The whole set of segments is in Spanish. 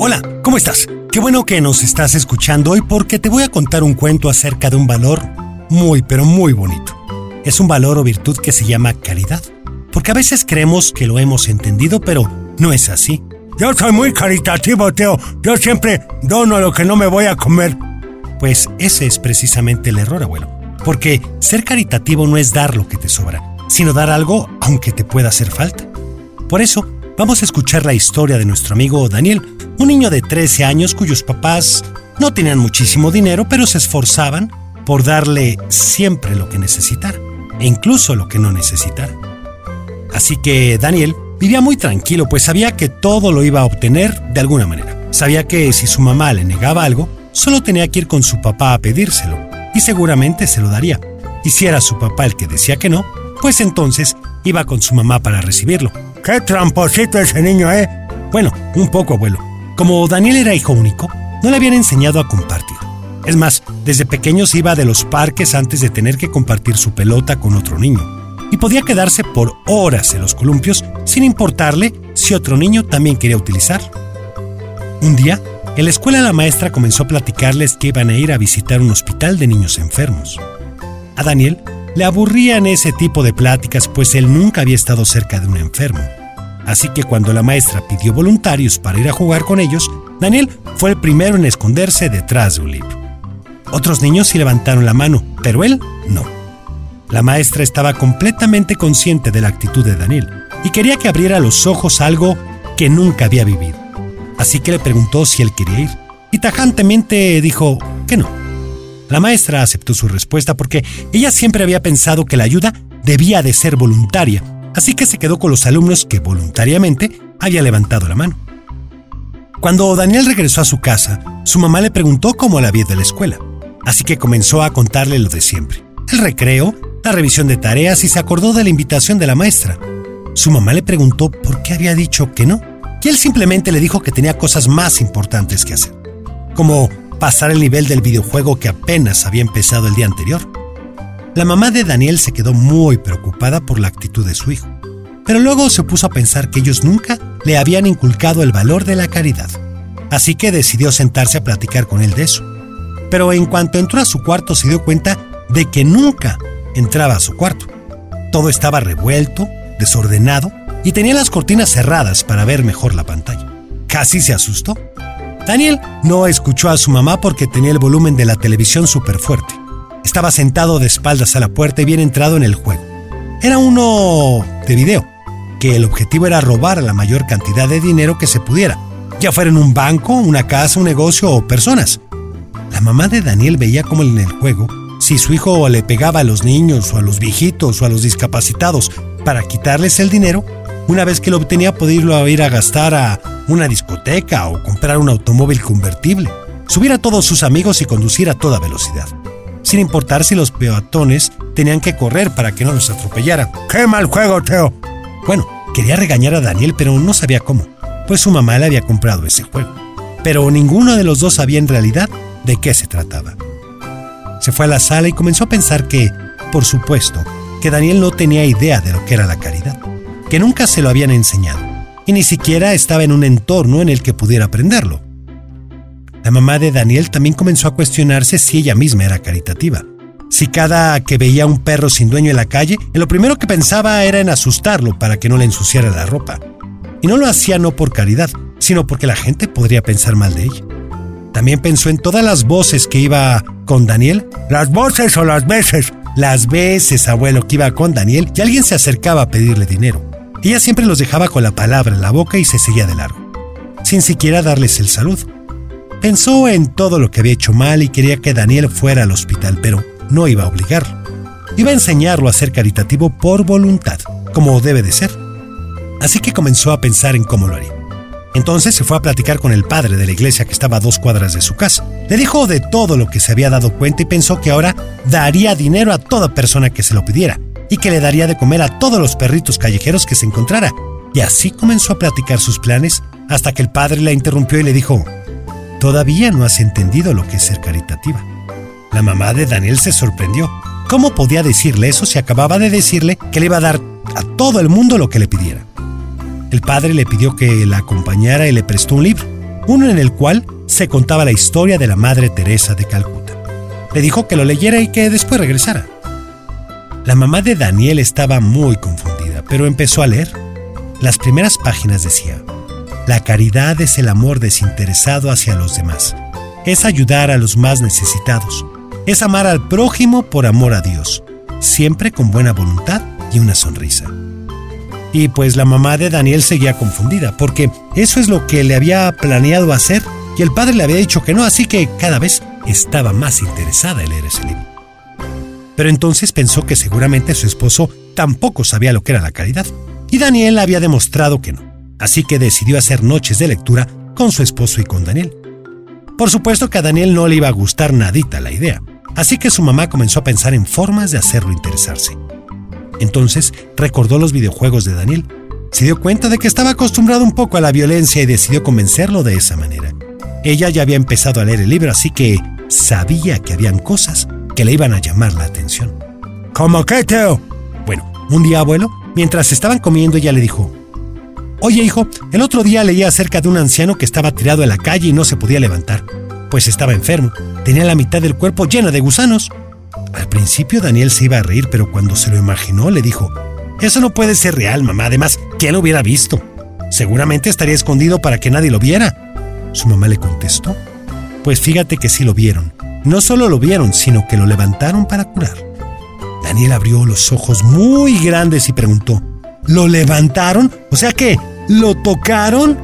Hola, ¿cómo estás? Qué bueno que nos estás escuchando hoy porque te voy a contar un cuento acerca de un valor muy, pero muy bonito. Es un valor o virtud que se llama caridad. Porque a veces creemos que lo hemos entendido, pero no es así. Yo soy muy caritativo, Teo. Yo siempre dono lo que no me voy a comer. Pues ese es precisamente el error, abuelo. Porque ser caritativo no es dar lo que te sobra, sino dar algo aunque te pueda hacer falta. Por eso, vamos a escuchar la historia de nuestro amigo Daniel, un niño de 13 años cuyos papás no tenían muchísimo dinero, pero se esforzaban por darle siempre lo que necesitara, e incluso lo que no necesitara. Así que Daniel vivía muy tranquilo, pues sabía que todo lo iba a obtener de alguna manera. Sabía que si su mamá le negaba algo, solo tenía que ir con su papá a pedírselo, y seguramente se lo daría. Y si era su papá el que decía que no, pues entonces iba con su mamá para recibirlo. ¡Qué tramposito ese niño, eh! Bueno, un poco, abuelo. Como Daniel era hijo único, no le habían enseñado a compartir. Es más, desde pequeño se iba de los parques antes de tener que compartir su pelota con otro niño. Y podía quedarse por horas en los columpios sin importarle si otro niño también quería utilizarlo. Un día, en la escuela la maestra comenzó a platicarles que iban a ir a visitar un hospital de niños enfermos. A Daniel le aburrían ese tipo de pláticas pues él nunca había estado cerca de un enfermo. Así que cuando la maestra pidió voluntarios para ir a jugar con ellos, Daniel fue el primero en esconderse detrás de un libro. Otros niños sí levantaron la mano, pero él no. La maestra estaba completamente consciente de la actitud de Daniel y quería que abriera los ojos algo que nunca había vivido. Así que le preguntó si él quería ir y tajantemente dijo que no. La maestra aceptó su respuesta porque ella siempre había pensado que la ayuda debía de ser voluntaria, así que se quedó con los alumnos que voluntariamente había levantado la mano. Cuando Daniel regresó a su casa, su mamá le preguntó cómo la había de la escuela, así que comenzó a contarle lo de siempre. El recreo, la revisión de tareas y se acordó de la invitación de la maestra. Su mamá le preguntó por qué había dicho que no, y él simplemente le dijo que tenía cosas más importantes que hacer, como pasar el nivel del videojuego que apenas había empezado el día anterior. La mamá de Daniel se quedó muy preocupada por la actitud de su hijo, pero luego se puso a pensar que ellos nunca le habían inculcado el valor de la caridad, así que decidió sentarse a platicar con él de eso. Pero en cuanto entró a su cuarto se dio cuenta de que nunca entraba a su cuarto. Todo estaba revuelto, desordenado y tenía las cortinas cerradas para ver mejor la pantalla. Casi se asustó. Daniel no escuchó a su mamá porque tenía el volumen de la televisión súper fuerte. Estaba sentado de espaldas a la puerta y bien entrado en el juego. Era uno de video, que el objetivo era robar la mayor cantidad de dinero que se pudiera, ya fuera en un banco, una casa, un negocio o personas. La mamá de Daniel veía como en el juego, si su hijo le pegaba a los niños o a los viejitos o a los discapacitados para quitarles el dinero, una vez que lo obtenía podía ir a gastar a una discoteca o comprar un automóvil convertible, subir a todos sus amigos y conducir a toda velocidad, sin importar si los peatones tenían que correr para que no los atropellara. ¡Qué mal juego, Teo! Bueno, quería regañar a Daniel, pero no sabía cómo, pues su mamá le había comprado ese juego. Pero ninguno de los dos sabía en realidad de qué se trataba. Se fue a la sala y comenzó a pensar que, por supuesto, que Daniel no tenía idea de lo que era la caridad que nunca se lo habían enseñado, y ni siquiera estaba en un entorno en el que pudiera aprenderlo. La mamá de Daniel también comenzó a cuestionarse si ella misma era caritativa. Si cada que veía un perro sin dueño en la calle, lo primero que pensaba era en asustarlo para que no le ensuciara la ropa. Y no lo hacía no por caridad, sino porque la gente podría pensar mal de ella. También pensó en todas las voces que iba con Daniel. ¿Las voces o las veces? Las veces, abuelo, que iba con Daniel y alguien se acercaba a pedirle dinero. Ella siempre los dejaba con la palabra en la boca y se seguía de largo, sin siquiera darles el saludo. Pensó en todo lo que había hecho mal y quería que Daniel fuera al hospital, pero no iba a obligarlo. Iba a enseñarlo a ser caritativo por voluntad, como debe de ser. Así que comenzó a pensar en cómo lo haría. Entonces se fue a platicar con el padre de la iglesia que estaba a dos cuadras de su casa. Le dijo de todo lo que se había dado cuenta y pensó que ahora daría dinero a toda persona que se lo pidiera, y que le daría de comer a todos los perritos callejeros que se encontrara. Y así comenzó a platicar sus planes hasta que el padre la interrumpió y le dijo, Todavía no has entendido lo que es ser caritativa. La mamá de Daniel se sorprendió. ¿Cómo podía decirle eso si acababa de decirle que le iba a dar a todo el mundo lo que le pidiera? El padre le pidió que la acompañara y le prestó un libro. uno en el cual se contaba la historia de la Madre Teresa de Calcuta. Le dijo que lo leyera y que después regresara. La mamá de Daniel estaba muy confundida, pero empezó a leer. Las primeras páginas decía, la caridad es el amor desinteresado hacia los demás, es ayudar a los más necesitados, es amar al prójimo por amor a Dios, siempre con buena voluntad y una sonrisa. Y pues la mamá de Daniel seguía confundida, porque eso es lo que le había planeado hacer y el padre le había dicho que no, así que cada vez estaba más interesada en leer ese libro. Pero entonces pensó que seguramente su esposo tampoco sabía lo que era la caridad, y Daniel había demostrado que no, así que decidió hacer noches de lectura con su esposo y con Daniel. Por supuesto que a Daniel no le iba a gustar nadita la idea, así que su mamá comenzó a pensar en formas de hacerlo interesarse. Entonces recordó los videojuegos de Daniel. Se dio cuenta de que estaba acostumbrado un poco a la violencia y decidió convencerlo de esa manera. Ella ya había empezado a leer el libro, así que sabía que habían cosas que le iban a llamar la atención. ¿Cómo qué, Teo? Bueno, un día, abuelo, mientras estaban comiendo, ella le dijo, Oye, hijo, el otro día leí acerca de un anciano que estaba tirado en la calle y no se podía levantar, pues estaba enfermo, tenía la mitad del cuerpo llena de gusanos. Al principio Daniel se iba a reír, pero cuando se lo imaginó le dijo, Eso no puede ser real, mamá, además, ¿quién lo hubiera visto? Seguramente estaría escondido para que nadie lo viera. Su mamá le contestó, Pues fíjate que sí lo vieron. No solo lo vieron, sino que lo levantaron para curar. Daniel abrió los ojos muy grandes y preguntó, ¿Lo levantaron? O sea que, ¿lo tocaron?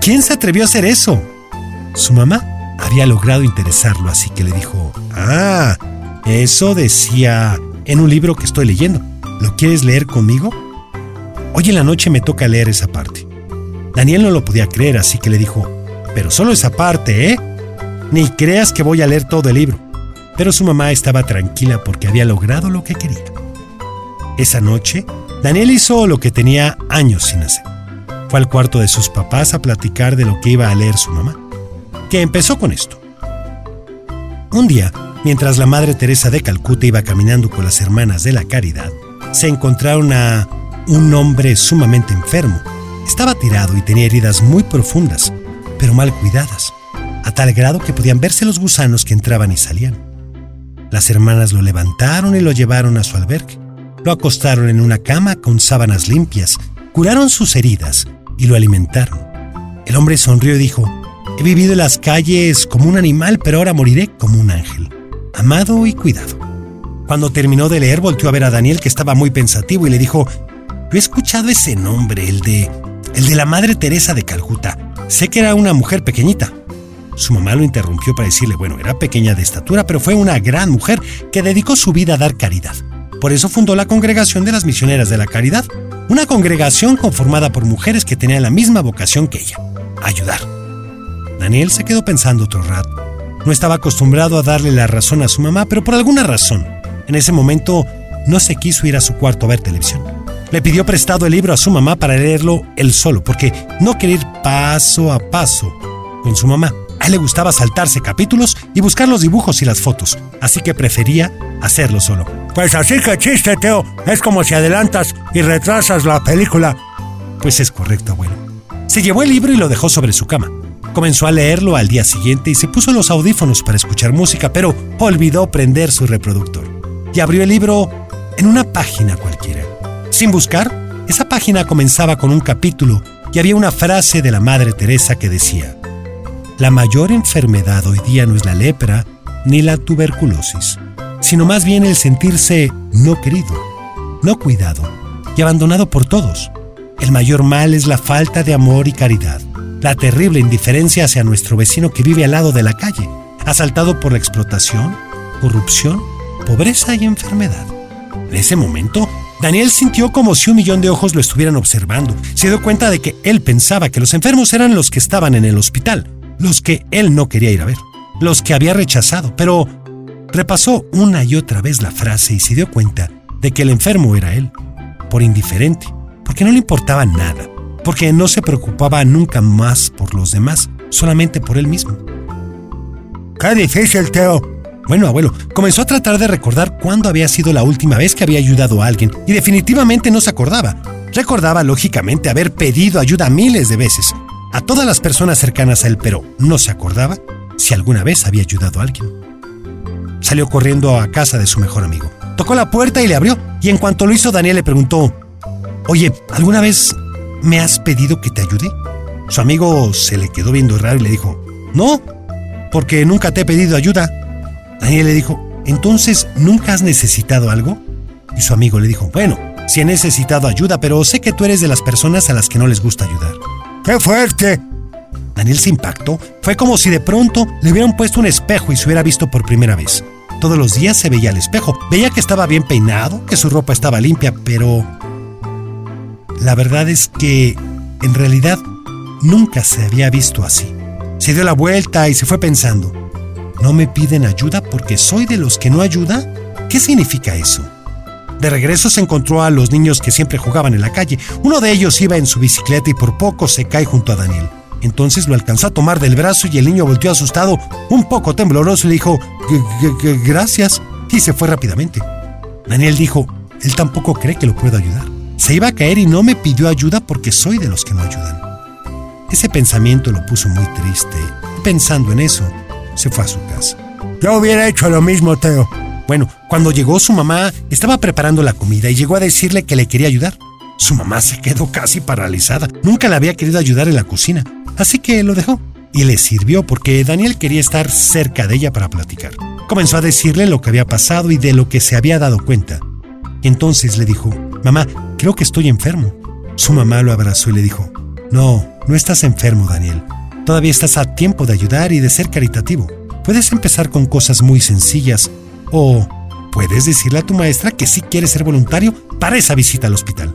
¿Quién se atrevió a hacer eso? Su mamá había logrado interesarlo, así que le dijo, Ah, eso decía en un libro que estoy leyendo. ¿Lo quieres leer conmigo? Hoy en la noche me toca leer esa parte. Daniel no lo podía creer, así que le dijo, pero solo esa parte, ¿eh? Ni creas que voy a leer todo el libro. Pero su mamá estaba tranquila porque había logrado lo que quería. Esa noche, Daniel hizo lo que tenía años sin hacer. Fue al cuarto de sus papás a platicar de lo que iba a leer su mamá, que empezó con esto. Un día, mientras la Madre Teresa de Calcuta iba caminando con las hermanas de la Caridad, se encontraron a un hombre sumamente enfermo. Estaba tirado y tenía heridas muy profundas, pero mal cuidadas, a tal grado que podían verse los gusanos que entraban y salían. Las hermanas lo levantaron y lo llevaron a su albergue. Lo acostaron en una cama con sábanas limpias, curaron sus heridas y lo alimentaron. El hombre sonrió y dijo, He vivido en las calles como un animal, pero ahora moriré como un ángel, amado y cuidado. Cuando terminó de leer, volvió a ver a Daniel, que estaba muy pensativo, y le dijo, Yo he escuchado ese nombre, el de... el de la Madre Teresa de Calcuta. Sé que era una mujer pequeñita. Su mamá lo interrumpió para decirle, bueno, era pequeña de estatura, pero fue una gran mujer que dedicó su vida a dar caridad. Por eso fundó la Congregación de las Misioneras de la Caridad, una congregación conformada por mujeres que tenían la misma vocación que ella, ayudar. Daniel se quedó pensando otro rato. No estaba acostumbrado a darle la razón a su mamá, pero por alguna razón, en ese momento no se quiso ir a su cuarto a ver televisión. Le pidió prestado el libro a su mamá para leerlo él solo, porque no quería ir paso a paso con su mamá. A él le gustaba saltarse capítulos y buscar los dibujos y las fotos, así que prefería hacerlo solo. Pues así que chiste, Teo. Es como si adelantas y retrasas la película. Pues es correcto, abuelo. Se llevó el libro y lo dejó sobre su cama. Comenzó a leerlo al día siguiente y se puso los audífonos para escuchar música, pero olvidó prender su reproductor. Y abrió el libro en una página cualquiera. Sin buscar, esa página comenzaba con un capítulo y había una frase de la Madre Teresa que decía, La mayor enfermedad hoy día no es la lepra ni la tuberculosis, sino más bien el sentirse no querido, no cuidado y abandonado por todos. El mayor mal es la falta de amor y caridad la terrible indiferencia hacia nuestro vecino que vive al lado de la calle, asaltado por la explotación, corrupción, pobreza y enfermedad. En ese momento, Daniel sintió como si un millón de ojos lo estuvieran observando. Se dio cuenta de que él pensaba que los enfermos eran los que estaban en el hospital, los que él no quería ir a ver, los que había rechazado, pero repasó una y otra vez la frase y se dio cuenta de que el enfermo era él, por indiferente, porque no le importaba nada porque no se preocupaba nunca más por los demás, solamente por él mismo. Qué difícil, Teo. Bueno, abuelo, comenzó a tratar de recordar cuándo había sido la última vez que había ayudado a alguien y definitivamente no se acordaba. Recordaba, lógicamente, haber pedido ayuda miles de veces, a todas las personas cercanas a él, pero no se acordaba si alguna vez había ayudado a alguien. Salió corriendo a casa de su mejor amigo. Tocó la puerta y le abrió, y en cuanto lo hizo, Daniel le preguntó, Oye, ¿alguna vez me has pedido que te ayude? Su amigo se le quedó viendo raro y le dijo, No, porque nunca te he pedido ayuda. Daniel le dijo, Entonces, ¿nunca has necesitado algo? Y su amigo le dijo, Bueno, sí he necesitado ayuda, pero sé que tú eres de las personas a las que no les gusta ayudar. ¡Qué fuerte! Daniel se impactó. Fue como si de pronto le hubieran puesto un espejo y se hubiera visto por primera vez. Todos los días se veía al espejo. Veía que estaba bien peinado, que su ropa estaba limpia, pero... La verdad es que, en realidad, nunca se había visto así. Se dio la vuelta y se fue pensando, ¿no me piden ayuda porque soy de los que no ayuda? ¿Qué significa eso? De regreso se encontró a los niños que siempre jugaban en la calle. Uno de ellos iba en su bicicleta y por poco se cae junto a Daniel. Entonces lo alcanzó a tomar del brazo y el niño volteó asustado, un poco tembloroso, y le dijo, gracias, y se fue rápidamente. Daniel dijo, él tampoco cree que lo puedo ayudar. Se iba a caer y no me pidió ayuda porque soy de los que no ayudan. Ese pensamiento lo puso muy triste. Pensando en eso, se fue a su casa. Yo hubiera hecho lo mismo, Teo. Bueno, cuando llegó su mamá, estaba preparando la comida y llegó a decirle que le quería ayudar. Su mamá se quedó casi paralizada. Nunca le había querido ayudar en la cocina, así que lo dejó. Y le sirvió porque Daniel quería estar cerca de ella para platicar. Comenzó a decirle lo que había pasado y de lo que se había dado cuenta. Entonces le dijo, Mamá, creo que estoy enfermo. Su mamá lo abrazó y le dijo, No, no estás enfermo, Daniel. Todavía estás a tiempo de ayudar y de ser caritativo. Puedes empezar con cosas muy sencillas o puedes decirle a tu maestra que sí quieres ser voluntario para esa visita al hospital.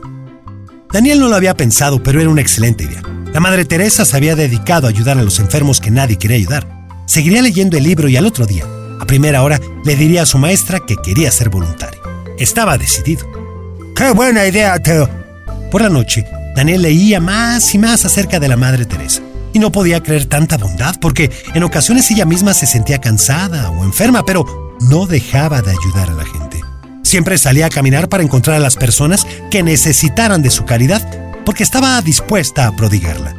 Daniel no lo había pensado, pero era una excelente idea. La Madre Teresa se había dedicado a ayudar a los enfermos que nadie quería ayudar. Seguiría leyendo el libro y al otro día, a primera hora, le diría a su maestra que quería ser voluntario. Estaba decidido. ¡Qué buena idea, Teo! Por la noche, Daniel leía más y más acerca de la Madre Teresa. Y no podía creer tanta bondad porque en ocasiones ella misma se sentía cansada o enferma, pero no dejaba de ayudar a la gente. Siempre salía a caminar para encontrar a las personas que necesitaran de su caridad porque estaba dispuesta a prodigarla.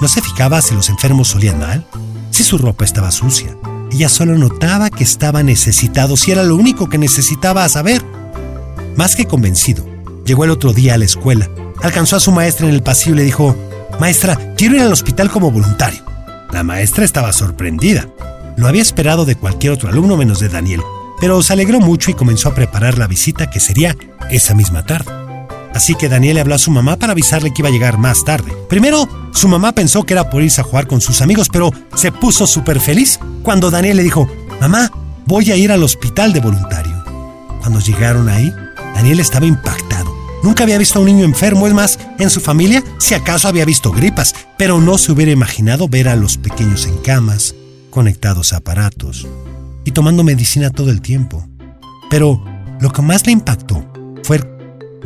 No se fijaba si los enfermos olían mal, si su ropa estaba sucia. Ella solo notaba que estaba necesitado si era lo único que necesitaba saber. Más que convencido, llegó el otro día a la escuela, alcanzó a su maestra en el pasillo y le dijo, Maestra, quiero ir al hospital como voluntario. La maestra estaba sorprendida. Lo había esperado de cualquier otro alumno menos de Daniel, pero se alegró mucho y comenzó a preparar la visita que sería esa misma tarde. Así que Daniel le habló a su mamá para avisarle que iba a llegar más tarde. Primero, su mamá pensó que era por irse a jugar con sus amigos, pero se puso súper feliz cuando Daniel le dijo, Mamá, voy a ir al hospital de voluntario. Cuando llegaron ahí, Daniel estaba impactado. Nunca había visto a un niño enfermo, es más, en su familia, si acaso había visto gripas, pero no se hubiera imaginado ver a los pequeños en camas, conectados a aparatos y tomando medicina todo el tiempo. Pero lo que más le impactó fue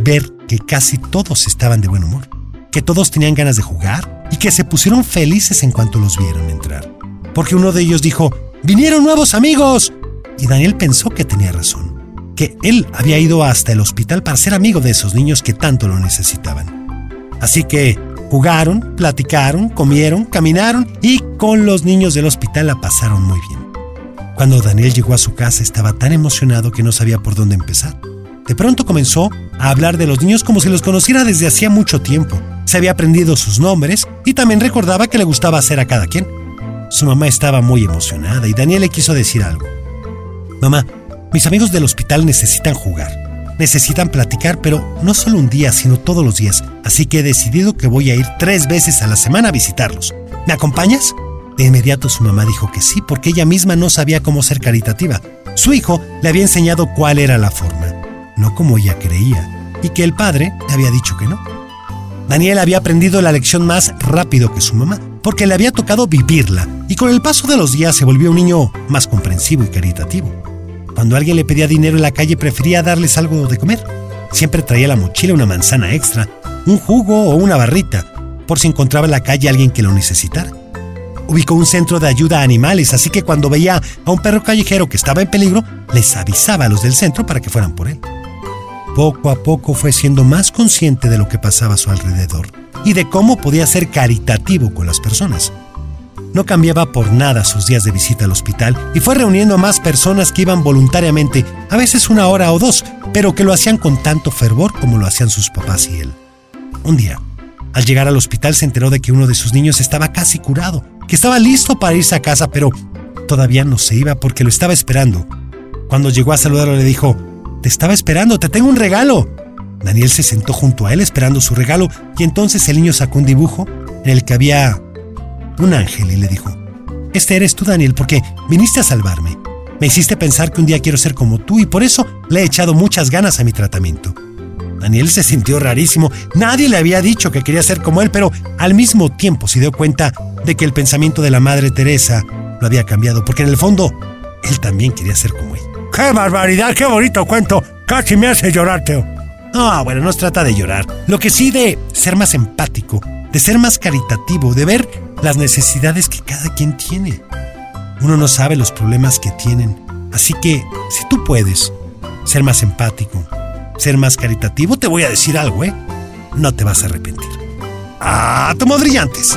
ver que casi todos estaban de buen humor, que todos tenían ganas de jugar y que se pusieron felices en cuanto los vieron entrar. Porque uno de ellos dijo, ¡vinieron nuevos amigos! Y Daniel pensó que tenía razón, que él había ido hasta el hospital para ser amigo de esos niños que tanto lo necesitaban. Así que jugaron, platicaron, comieron, caminaron y con los niños del hospital la pasaron muy bien. Cuando Daniel llegó a su casa estaba tan emocionado que no sabía por dónde empezar. De pronto comenzó a hablar de los niños como si los conociera desde hacía mucho tiempo. Se había aprendido sus nombres y también recordaba que le gustaba hacer a cada quien. Su mamá estaba muy emocionada y Daniel le quiso decir algo. Mamá, mis amigos del hospital necesitan jugar. Necesitan platicar, pero no solo un día, sino todos los días. Así que he decidido que voy a ir tres veces a la semana a visitarlos. ¿Me acompañas? De inmediato su mamá dijo que sí, porque ella misma no sabía cómo ser caritativa. Su hijo le había enseñado cuál era la forma, no como ella creía, y que el padre le había dicho que no. Daniel había aprendido la lección más rápido que su mamá, porque le había tocado vivirla, y con el paso de los días se volvió un niño más comprensivo y caritativo. Cuando alguien le pedía dinero en la calle prefería darles algo de comer. Siempre traía la mochila una manzana extra, un jugo o una barrita, por si encontraba en la calle alguien que lo necesitara ubicó un centro de ayuda a animales, así que cuando veía a un perro callejero que estaba en peligro, les avisaba a los del centro para que fueran por él. Poco a poco fue siendo más consciente de lo que pasaba a su alrededor. y de cómo podía ser caritativo con las personas. No cambiaba por nada sus días de visita al hospital y fue reuniendo a más personas que iban voluntariamente, a veces una hora o dos, pero que lo hacían con tanto fervor como lo hacían sus papás y él. Un día, al llegar al hospital se enteró de que uno de sus niños estaba casi curado, que estaba listo para irse a casa, pero todavía no se iba porque lo estaba esperando. Cuando llegó a saludarlo le dijo, Te estaba esperando, te tengo un regalo. Daniel se sentó junto a él esperando su regalo y entonces el niño sacó un dibujo en el que había un ángel y le dijo, Este eres tú Daniel porque viniste a salvarme. Me hiciste pensar que un día quiero ser como tú y por eso le he echado muchas ganas a mi tratamiento. Daniel se sintió rarísimo. Nadie le había dicho que quería ser como él, pero al mismo tiempo se dio cuenta de que el pensamiento de la Madre Teresa lo había cambiado, porque en el fondo él también quería ser como él. ¡Qué barbaridad! ¡Qué bonito cuento! Casi me hace llorar, Teo. No, bueno, no se trata de llorar. Lo que sí de ser más empático, de ser más caritativo, de ver las necesidades que cada quien tiene. Uno no sabe los problemas que tienen. Así que, si tú puedes ser más empático, ser más caritativo, te voy a decir algo, ¿eh? No te vas a arrepentir. ¡Ah, tomo brillantes!